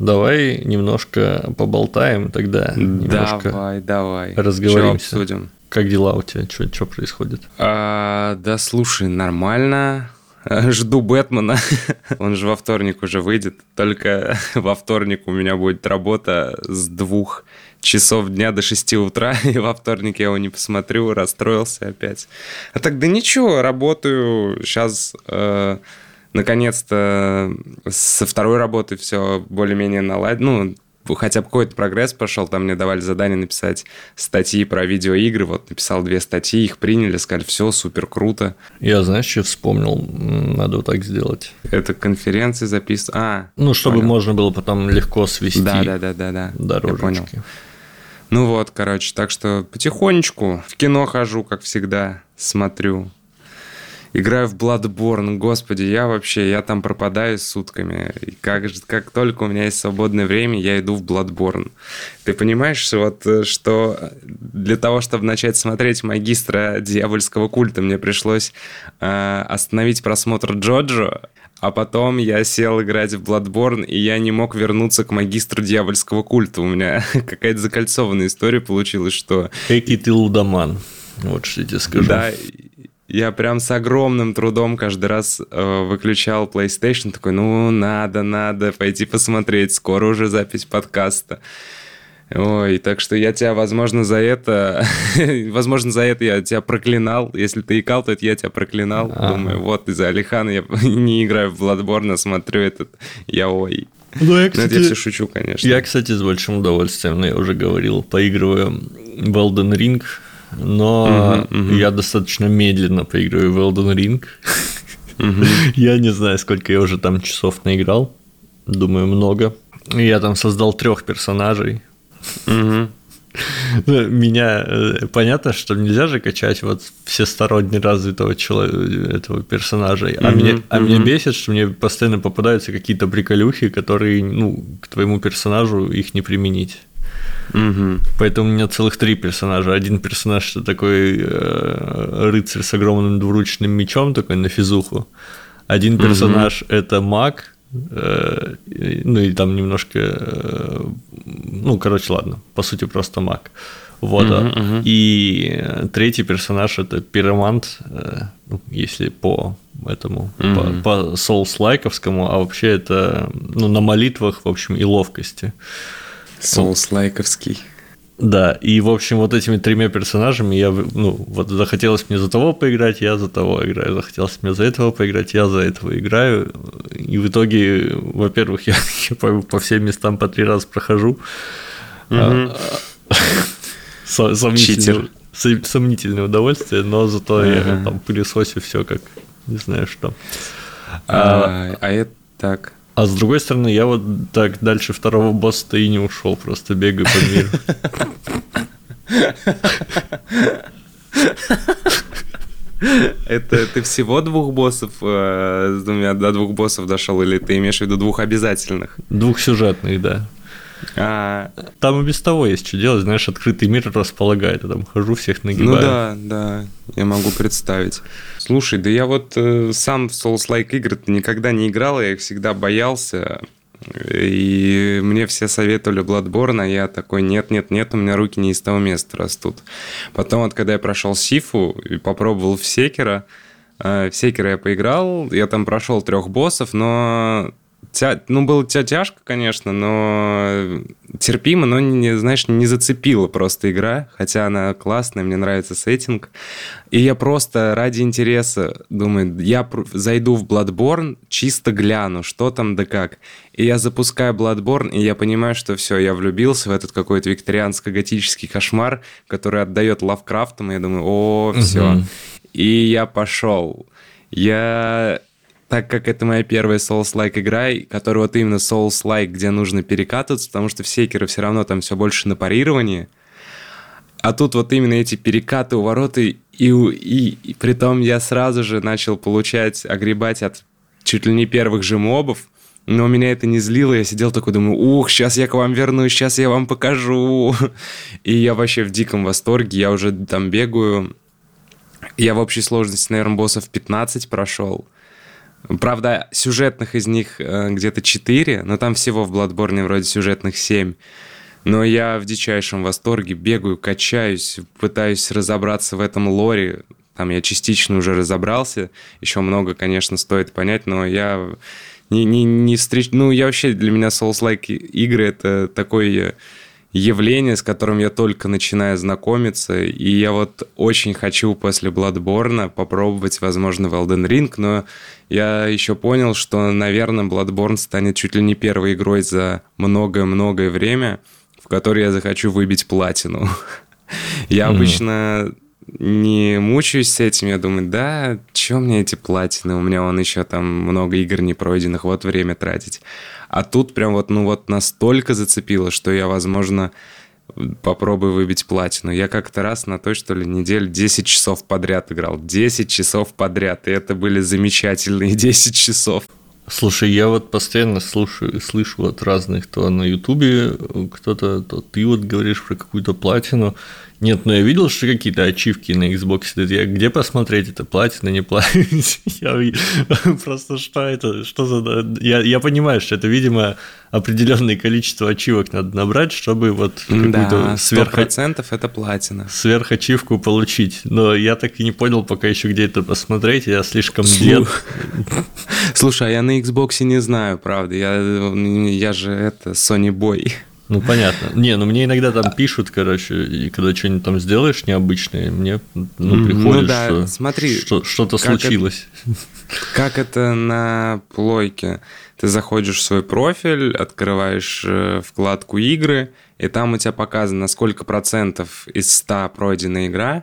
давай немножко поболтаем тогда. Немножко Давай, давай. разговоримся. Чё обсудим? Как дела у тебя? Что происходит? А, да слушай, нормально. Жду Бэтмена. Он же во вторник уже выйдет. Только во вторник у меня будет работа с двух часов дня до 6 утра, и во вторник я его не посмотрю, расстроился опять. А так да ничего, работаю. Сейчас наконец-то со второй работы все более-менее наладено. Ну, хотя бы какой-то прогресс пошел. Там мне давали задание написать статьи про видеоигры. Вот написал две статьи, их приняли, сказали, все, супер круто. Я, знаешь, что вспомнил? Надо вот так сделать. Это конференции записывают. А, Ну, чтобы Понял. можно было потом легко свести да, да, да, да, да. Я понял. дорожечки. Ну вот, короче, так что потихонечку в кино хожу, как всегда, смотрю. Играю в Bloodborne, господи, я вообще, я там пропадаю сутками. И как, как только у меня есть свободное время, я иду в Bloodborne. Ты понимаешь, вот, э, что для того, чтобы начать смотреть магистра дьявольского культа, мне пришлось э, остановить просмотр Джоджо, а потом я сел играть в Bloodborne, и я не мог вернуться к магистру дьявольского культа. У меня какая-то закольцованная история получилась, что Экий ты лудоман. Вот что я тебе скажу. да, я прям с огромным трудом каждый раз э, выключал PlayStation, такой, ну, надо, надо пойти посмотреть, скоро уже запись подкаста. Ой, так что я тебя, возможно, за это... возможно, за это я тебя проклинал. Если ты икал, то это я тебя проклинал. Ага. Думаю, вот из-за Алихана я не играю в Bloodborne, а смотрю этот яой. Ну, я, Ну, это я все шучу, конечно. Я, кстати, с большим удовольствием, но я уже говорил, поигрываю в Elden Ring, но Мгм, мгм. я достаточно медленно поигрываю в Elden Ring. Мгм. Я не знаю, сколько я уже там часов наиграл. Думаю, много. Я там создал трех персонажей. Ну, Меня э, понятно, что нельзя же качать вот всесторонне развитого человека, этого персонажа. А, Мгм, мне, а меня мгм. бесит, что мне постоянно попадаются какие-то приколюхи, которые, ну, к твоему персонажу их не применить. Мгм. Поэтому у меня целых три персонажа. Один персонаж это такой э, рыцарь с огромным двуручным мечом, такой на физуху. Один персонаж это маг, э, ну и там немножко, э, ну короче, ладно, по сути просто маг. Вот. Мгм, мгм. И э, третий персонаж это пиромант, ну, если по этому, Мгм. по, по соус-лайковскому, а вообще это ну, на молитвах, в общем, и ловкости. Соус-лайковский. Да, и, в общем, вот этими тремя персонажами я, ну, вот захотелось мне за того поиграть, я за того играю, захотелось мне за этого поиграть, я за этого играю, и в итоге, во-первых, я, я по, по всем местам по три раза прохожу. Со- сомнительное, удовольствие, но зато я там пылесосю все как не знаю что. А, А, а это так. А с другой стороны, я вот так дальше второго босса-то и не ушел, просто бегаю по миру. Это ты всего двух боссов, э, с двумя до двух боссов дошел, или ты имеешь в виду двух обязательных? Двух сюжетных, да. А, Там и без того есть что делать, знаешь, открытый мир располагает, я там хожу, всех ну нагибаю. да, да, я могу представить. Слушай, да я вот э, сам в Souls-like игры никогда не играл, я их всегда боялся. И мне все советовали Bloodborne, а я такой, нет-нет-нет, у меня руки не из того места растут. Потом вот, когда я прошел Сифу и попробовал в Секера, э, в Секера я поиграл, я там прошел трех боссов, но тя- ну, было тя- тяжко, конечно, но терпимо, но, не, знаешь, не зацепила просто игра, хотя она классная, мне нравится сеттинг. И я просто ради интереса думаю, я зайду в Bloodborne, чисто гляну, что там да как. И я запускаю Bloodborne, и я понимаю, что все, я влюбился в этот какой-то викторианско-готический кошмар, который отдает Лавкрафтом, и я думаю, о, все. Мгм. И я пошел. Я так как это моя первая Souls-like игра, которая вот именно Souls-like, где нужно перекатываться, потому что в Секере все равно там все больше на парировании. А тут вот именно эти перекаты, увороты, и, и, и при том я сразу же начал получать, огребать от чуть ли не первых же мобов, но меня это не злило, я сидел такой, думаю, ух, сейчас я к вам вернусь, сейчас я вам покажу. И я вообще в диком восторге, я уже там бегаю. Я в общей сложности, наверное, боссов 15 прошел. Правда, сюжетных из них э, где-то 4, но там всего в Bloodborne вроде сюжетных 7. Но я в дичайшем восторге бегаю, качаюсь, пытаюсь разобраться в этом лоре. Там я частично уже разобрался. Еще много, конечно, стоит понять, но я не, не, не встреч... Ну, я вообще, для меня Souls-like игры — это такой явление, с которым я только начинаю знакомиться, и я вот очень хочу после Bloodborne попробовать, возможно, в Elden Ring, но я еще понял, что, наверное, Bloodborne станет чуть ли не первой игрой за многое-многое время, в которой я захочу выбить платину. Я обычно не мучаюсь с этим, я думаю, да, что мне эти платины, у меня он еще там много игр не пройденных, вот время тратить. А тут прям вот, ну вот настолько зацепило, что я, возможно, попробую выбить платину. Я как-то раз на той, что ли, неделю 10 часов подряд играл. 10 часов подряд. И это были замечательные 10 часов. Слушай, я вот постоянно слушаю, слышу от разных, то на Ютубе кто-то, то ты вот говоришь про какую-то платину. Нет, но я видел, что какие-то ачивки на Xbox. Я где посмотреть это, платина, не платина? я просто что это, что за... Я, я понимаю, что это, видимо, определенное количество ачивок надо набрать, чтобы вот какую-то да, сверх... это платина. Сверхачивку получить. Но я так и не понял пока еще, где это посмотреть, я слишком дед. Слушай, а я на Xbox не знаю, правда. Я, я же это Sony Boy. Ну, понятно. Не, ну мне иногда там пишут, короче, и когда что-нибудь там сделаешь необычное, мне ну, приходит, ну, да. что, Смотри, что что-то случилось. Это, как это на плойке? Ты заходишь в свой профиль, открываешь э, вкладку игры, и там у тебя показано, сколько процентов из 100 пройдена игра.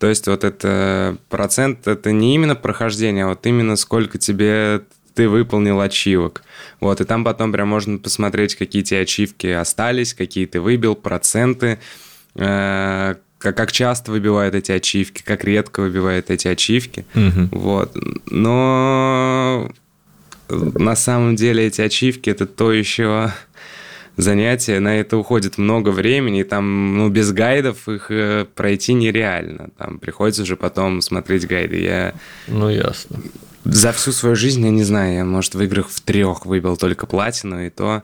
То есть вот это процент, это не именно прохождение, а вот именно сколько тебе ты выполнил ачивок. Вот, и там потом прям можно посмотреть, какие те ачивки остались, какие ты выбил, проценты, э, как, часто выбивают эти ачивки, как редко выбивают эти ачивки. Угу. Вот. Но на самом деле эти ачивки это то еще занятие, на это уходит много времени, и там, ну, без гайдов их э, пройти нереально. Там приходится уже потом смотреть гайды. Я... Ну, ясно за всю свою жизнь, я не знаю, я, может, в играх в трех выбил только платину, и то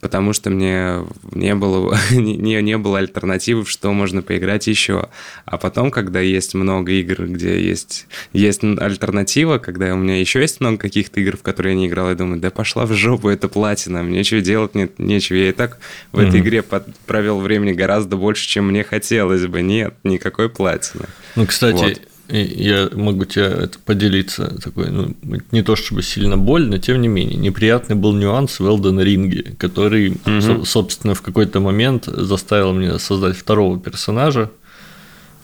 потому что мне не было, не, не было альтернативы, в что можно поиграть еще. А потом, когда есть много игр, где есть, есть альтернатива, когда у меня еще есть много каких-то игр, в которые я не играл, я думаю, да пошла в жопу, это платина, мне нечего делать, нет, нечего. Я и так в mm-hmm. этой игре под, провел времени гораздо больше, чем мне хотелось бы. Нет, никакой платины. Ну, кстати, вот я могу тебе это поделиться такой, ну, не то чтобы сильно больно, тем не менее, неприятный был нюанс в Elden Ring, который, угу. со, собственно, в какой-то момент заставил меня создать второго персонажа.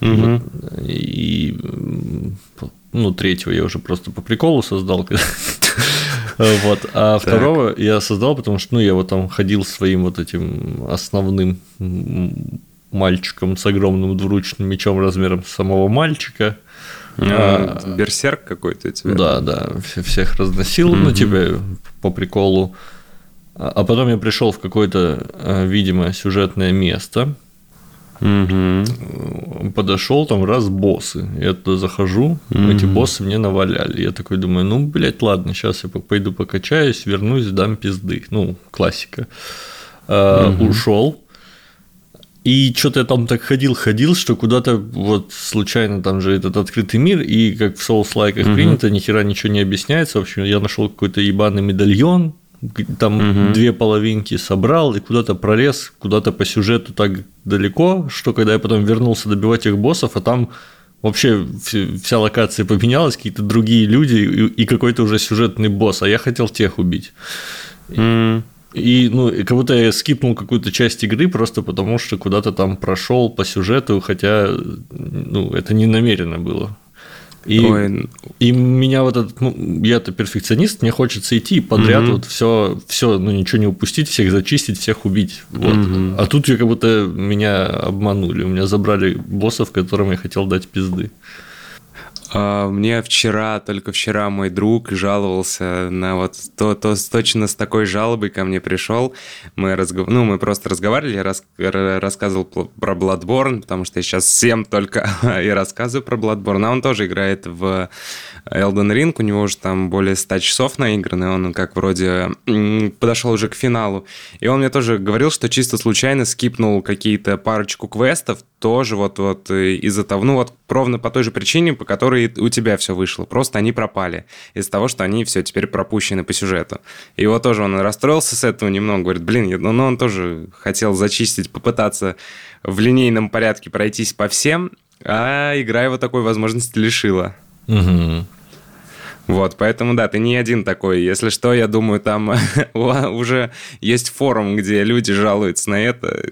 Угу. И ну, третьего я уже просто по приколу создал. Вот. А второго я создал, потому что ну, я вот там ходил своим вот этим основным мальчиком с огромным двуручным мечом размером самого мальчика. А, берсерк какой-то тебя. Да, да, всех разносил, ну, тебе по приколу. А, а потом я пришел в какое-то, а, видимо, сюжетное место. Угу. Подошел там раз боссы. Я туда захожу, угу. эти боссы мне наваляли. Я такой думаю, ну, блядь, ладно, сейчас я пойду покачаюсь, вернусь, дам пизды. Ну, классика. Угу. Ушел и что-то я там так ходил-ходил, что куда-то вот случайно там же этот открытый мир, и как в Souls-лайках угу. принято, ни хера ничего не объясняется. В общем, я нашел какой-то ебаный медальон, там угу. две половинки собрал и куда-то пролез, куда-то по сюжету так далеко, что когда я потом вернулся добивать их боссов, а там вообще вся локация поменялась, какие-то другие люди и какой-то уже сюжетный босс, а я хотел тех убить. Mm. И, ну, как будто я скипнул какую-то часть игры просто потому, что куда-то там прошел по сюжету, хотя, ну, это не намеренно было. И, Ой. и меня вот этот, ну, я-то перфекционист, мне хочется идти подряд угу. вот все, все, ну ничего не упустить, всех зачистить, всех убить. Вот. Угу. А тут я как будто меня обманули, у меня забрали боссов, которым я хотел дать пизды. А, мне вчера, только вчера мой друг жаловался на вот то, то точно с такой жалобой ко мне пришел. Мы, разгов... ну, мы просто разговаривали, я рас... рассказывал про Bloodborne, потому что я сейчас всем только и рассказываю про Bloodborne. А он тоже играет в Elden Ring, у него уже там более 100 часов наиграны, он как вроде подошел уже к финалу. И он мне тоже говорил, что чисто случайно скипнул какие-то парочку квестов, тоже вот, вот из-за того, ну вот ровно по той же причине, по которой у тебя все вышло. Просто они пропали из-за того, что они все теперь пропущены по сюжету. И вот тоже он расстроился с этого немного, говорит, блин, ну, ну он тоже хотел зачистить, попытаться в линейном порядке пройтись по всем, а игра его такой возможности лишила. Угу. Вот, поэтому да, ты не один такой. Если что, я думаю, там уже есть форум, где люди жалуются на это.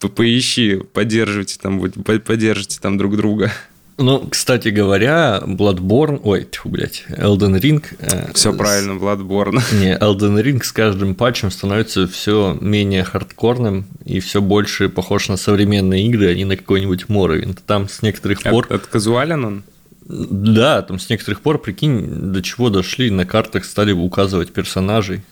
Поищи, поддерживайте там, поддержите там друг друга. Ну, кстати говоря, Bloodborne, ой, тьфу, блядь, Elden Ring... Э, все правильно, Bloodborne. Не, Elden Ring с каждым патчем становится все менее хардкорным и все больше похож на современные игры, а не на какой-нибудь Morrowind. Там с некоторых пор... Это казуален он? Да, там с некоторых пор, прикинь, до чего дошли, на картах стали указывать персонажей.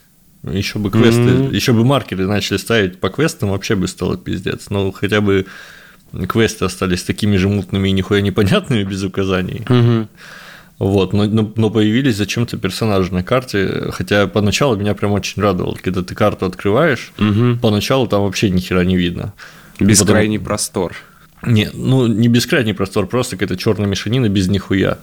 Еще бы квесты, mm-hmm. еще бы маркеры начали ставить по квестам, вообще бы стало пиздец. Но хотя бы квесты остались такими же мутными и нихуя непонятными без указаний. Mm-hmm. Вот, но, но, но появились зачем-то персонажи на карте, хотя поначалу меня прям очень радовало, когда ты карту открываешь, угу. поначалу там вообще ни хера не видно. Бескрайний Потом... простор. Не, ну не бескрайний простор, просто какая-то черная мешанина без нихуя.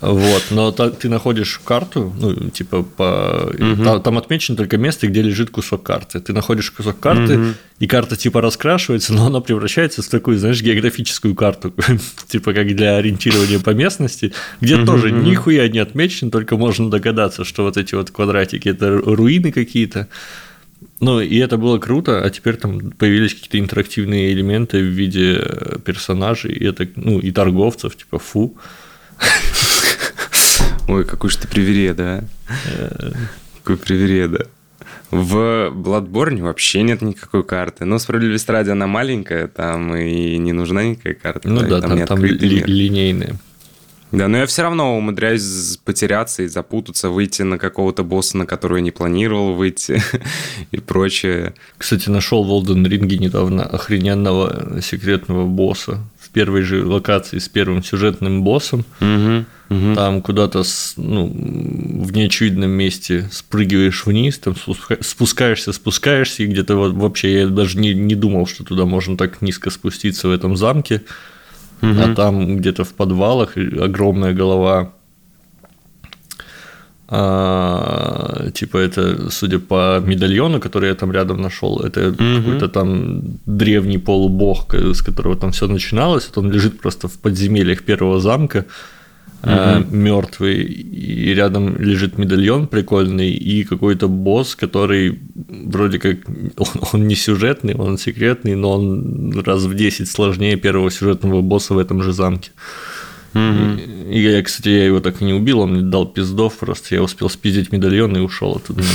Вот, но ты находишь карту, ну, типа, по... Угу. Там, там отмечено только место, где лежит кусок карты. Ты находишь кусок карты, угу. и карта типа раскрашивается, но она превращается в такую, знаешь, географическую карту, типа как для ориентирования по местности, где угу, тоже нихуя не отмечено, только можно догадаться, что вот эти вот квадратики это руины какие-то. Ну, и это было круто, а теперь там появились какие-то интерактивные элементы в виде э, персонажей, и это, ну, и торговцев, типа, фу. Ой, какой же ты привереда, а? Какой привереда. В Bloodborne вообще нет никакой карты. Но справедливость ради она маленькая, там и не нужна никакая карта. Ну да, там, там, там ли, линейные. Да, но я все равно умудряюсь потеряться и запутаться, выйти на какого-то босса, на которого я не планировал выйти и прочее. Кстати, нашел в Олден Ринге недавно охрененного секретного босса в первой же локации с первым сюжетным боссом. Угу, угу. Там куда-то ну, в неочевидном месте спрыгиваешь вниз, там спускаешься, спускаешься, и где-то вот вообще я даже не, не думал, что туда можно так низко спуститься в этом замке угу. а там где-то в подвалах огромная голова. А, типа это, судя по медальону, который я там рядом нашел, это угу. какой-то там древний полубог, с которого там все начиналось. Вот он лежит просто в подземельях первого замка угу. э, мертвый, и рядом лежит медальон прикольный, и какой-то босс, который вроде как он, он не сюжетный, он секретный, но он раз в 10 сложнее первого сюжетного босса в этом же замке. Mm-hmm. И, и я, кстати, я его так и не убил, он мне дал пиздов, просто я успел спиздить медальон и ушел оттуда.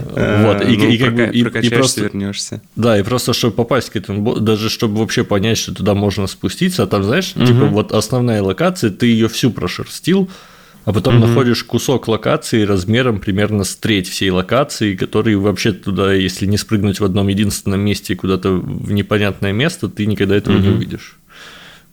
Вот, и, ну, и, как бы, и, и просто вернешься. Да, и просто, чтобы попасть к этому, даже чтобы вообще понять, что туда можно спуститься, а там, знаешь, угу. типа вот основная локация, ты ее всю прошерстил, а потом угу. находишь кусок локации размером примерно с треть всей локации, который вообще туда, если не спрыгнуть в одном единственном месте куда-то в непонятное место, ты никогда этого угу. не увидишь.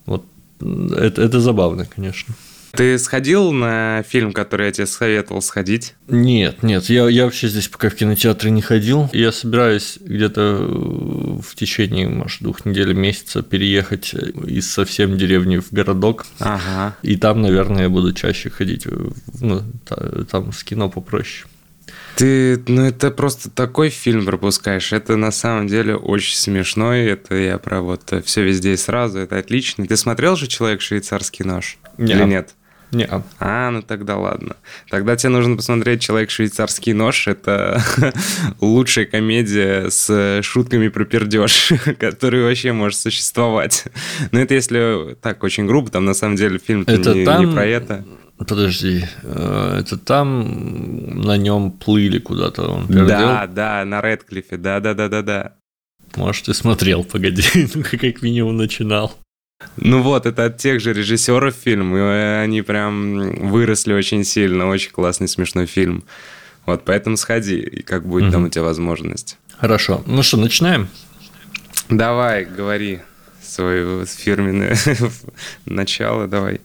Вот это, это забавно, конечно. Ты сходил на фильм, который я тебе советовал сходить? Нет, нет, я, я вообще здесь пока в кинотеатры не ходил. Я собираюсь где-то в течение, может, двух недель, месяца переехать из совсем деревни в городок. Ага. И там, наверное, я буду чаще ходить. Ну, там с кино попроще. Ты, ну это просто такой фильм пропускаешь. Это на самом деле очень смешной. Это я про вот все везде и сразу. Это отлично. Ты смотрел же «Человек швейцарский нож»? Нет. Или нет? Не. А, ну тогда ладно. Тогда тебе нужно посмотреть «Человек швейцарский нож». Это лучшая комедия с шутками про пердеж, который вообще может существовать. Но это если так очень грубо, там на самом деле фильм не, там... не про это. Подожди, э, это там на нем плыли куда-то он пердел? Да, да, на Редклифе, да, да, да, да, да. Может, ты смотрел, погоди, ну как минимум начинал. Ну вот, это от тех же режиссеров фильм, и они прям выросли очень сильно, очень классный, смешной фильм. Вот, поэтому сходи, и как будет угу. там у тебя возможность. Хорошо. Ну что, начинаем? Давай, говори свое фирменное начало, давай.